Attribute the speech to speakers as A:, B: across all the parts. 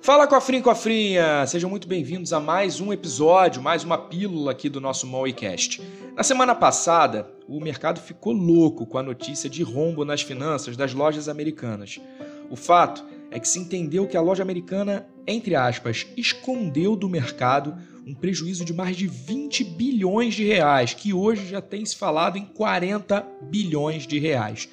A: Fala cofrinho cofrinha! Sejam muito bem-vindos a mais um episódio, mais uma pílula aqui do nosso Mowicast. Na semana passada, o mercado ficou louco com a notícia de rombo nas finanças das lojas americanas. O fato é que se entendeu que a loja americana, entre aspas, escondeu do mercado um prejuízo de mais de 20 bilhões de reais, que hoje já tem se falado em 40 bilhões de reais.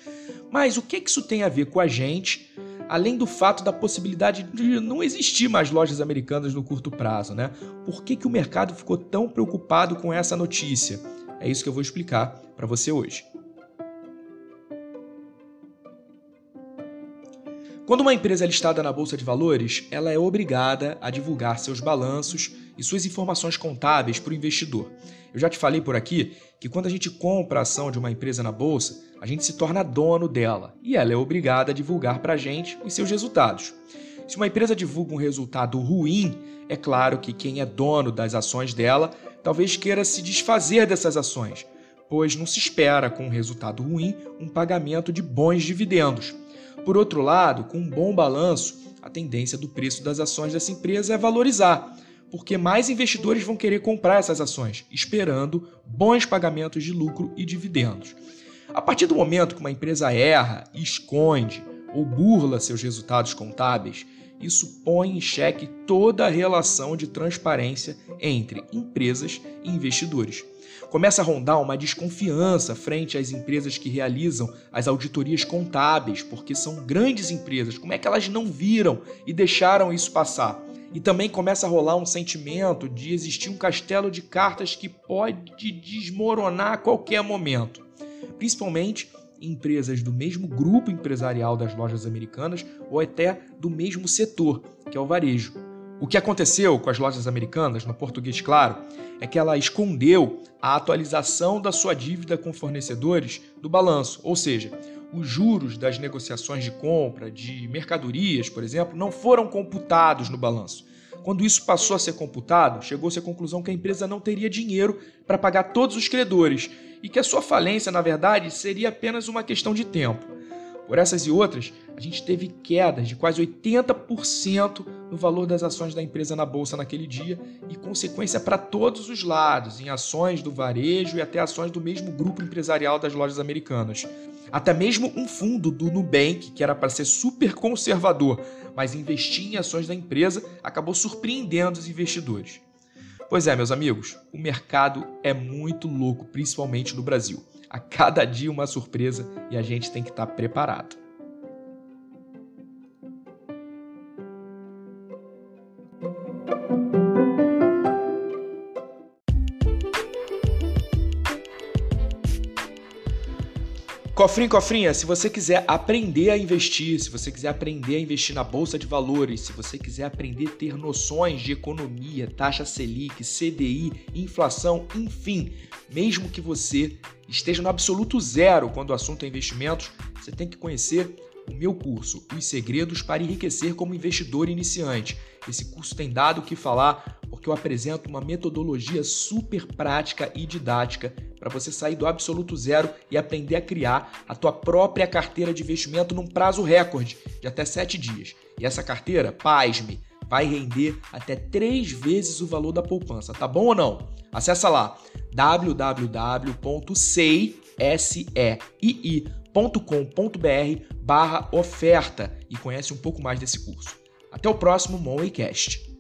A: Mas o que isso tem a ver com a gente? além do fato da possibilidade de não existir mais lojas americanas no curto prazo, né? Por que, que o mercado ficou tão preocupado com essa notícia? É isso que eu vou explicar para você hoje. Quando uma empresa é listada na bolsa de valores, ela é obrigada a divulgar seus balanços e suas informações contábeis para o investidor. Eu já te falei por aqui que quando a gente compra a ação de uma empresa na bolsa, a gente se torna dono dela e ela é obrigada a divulgar para a gente os seus resultados. Se uma empresa divulga um resultado ruim, é claro que quem é dono das ações dela talvez queira se desfazer dessas ações, pois não se espera com um resultado ruim um pagamento de bons dividendos. Por outro lado, com um bom balanço, a tendência do preço das ações dessa empresa é valorizar, porque mais investidores vão querer comprar essas ações, esperando bons pagamentos de lucro e dividendos. A partir do momento que uma empresa erra, esconde ou burla seus resultados contábeis, isso põe em xeque toda a relação de transparência entre empresas e investidores. Começa a rondar uma desconfiança frente às empresas que realizam as auditorias contábeis, porque são grandes empresas. Como é que elas não viram e deixaram isso passar? E também começa a rolar um sentimento de existir um castelo de cartas que pode desmoronar a qualquer momento principalmente empresas do mesmo grupo empresarial das lojas americanas ou até do mesmo setor, que é o varejo. O que aconteceu com as lojas americanas, no português claro, é que ela escondeu a atualização da sua dívida com fornecedores do balanço, ou seja, os juros das negociações de compra de mercadorias, por exemplo, não foram computados no balanço. Quando isso passou a ser computado, chegou-se à conclusão que a empresa não teria dinheiro para pagar todos os credores e que a sua falência, na verdade, seria apenas uma questão de tempo. Por essas e outras, a gente teve quedas de quase 80% no valor das ações da empresa na bolsa naquele dia e consequência para todos os lados, em ações do varejo e até ações do mesmo grupo empresarial das lojas americanas. Até mesmo um fundo do Nubank, que era para ser super conservador, mas investir em ações da empresa, acabou surpreendendo os investidores. Pois é, meus amigos, o mercado é muito louco, principalmente no Brasil. A cada dia uma surpresa e a gente tem que estar preparado. Cofrinho, cofrinha, se você quiser aprender a investir, se você quiser aprender a investir na bolsa de valores, se você quiser aprender a ter noções de economia, taxa Selic, CDI, inflação, enfim, mesmo que você esteja no absoluto zero quando o assunto é investimentos, você tem que conhecer o meu curso, Os Segredos para Enriquecer como Investidor Iniciante. Esse curso tem dado o que falar porque eu apresento uma metodologia super prática e didática para você sair do absoluto zero e aprender a criar a tua própria carteira de investimento num prazo recorde de até 7 dias. E essa carteira, pasme, vai render até 3 vezes o valor da poupança, tá bom ou não? Acesse lá www.ceii.com.br barra oferta e conhece um pouco mais desse curso. Até o próximo Moneycast.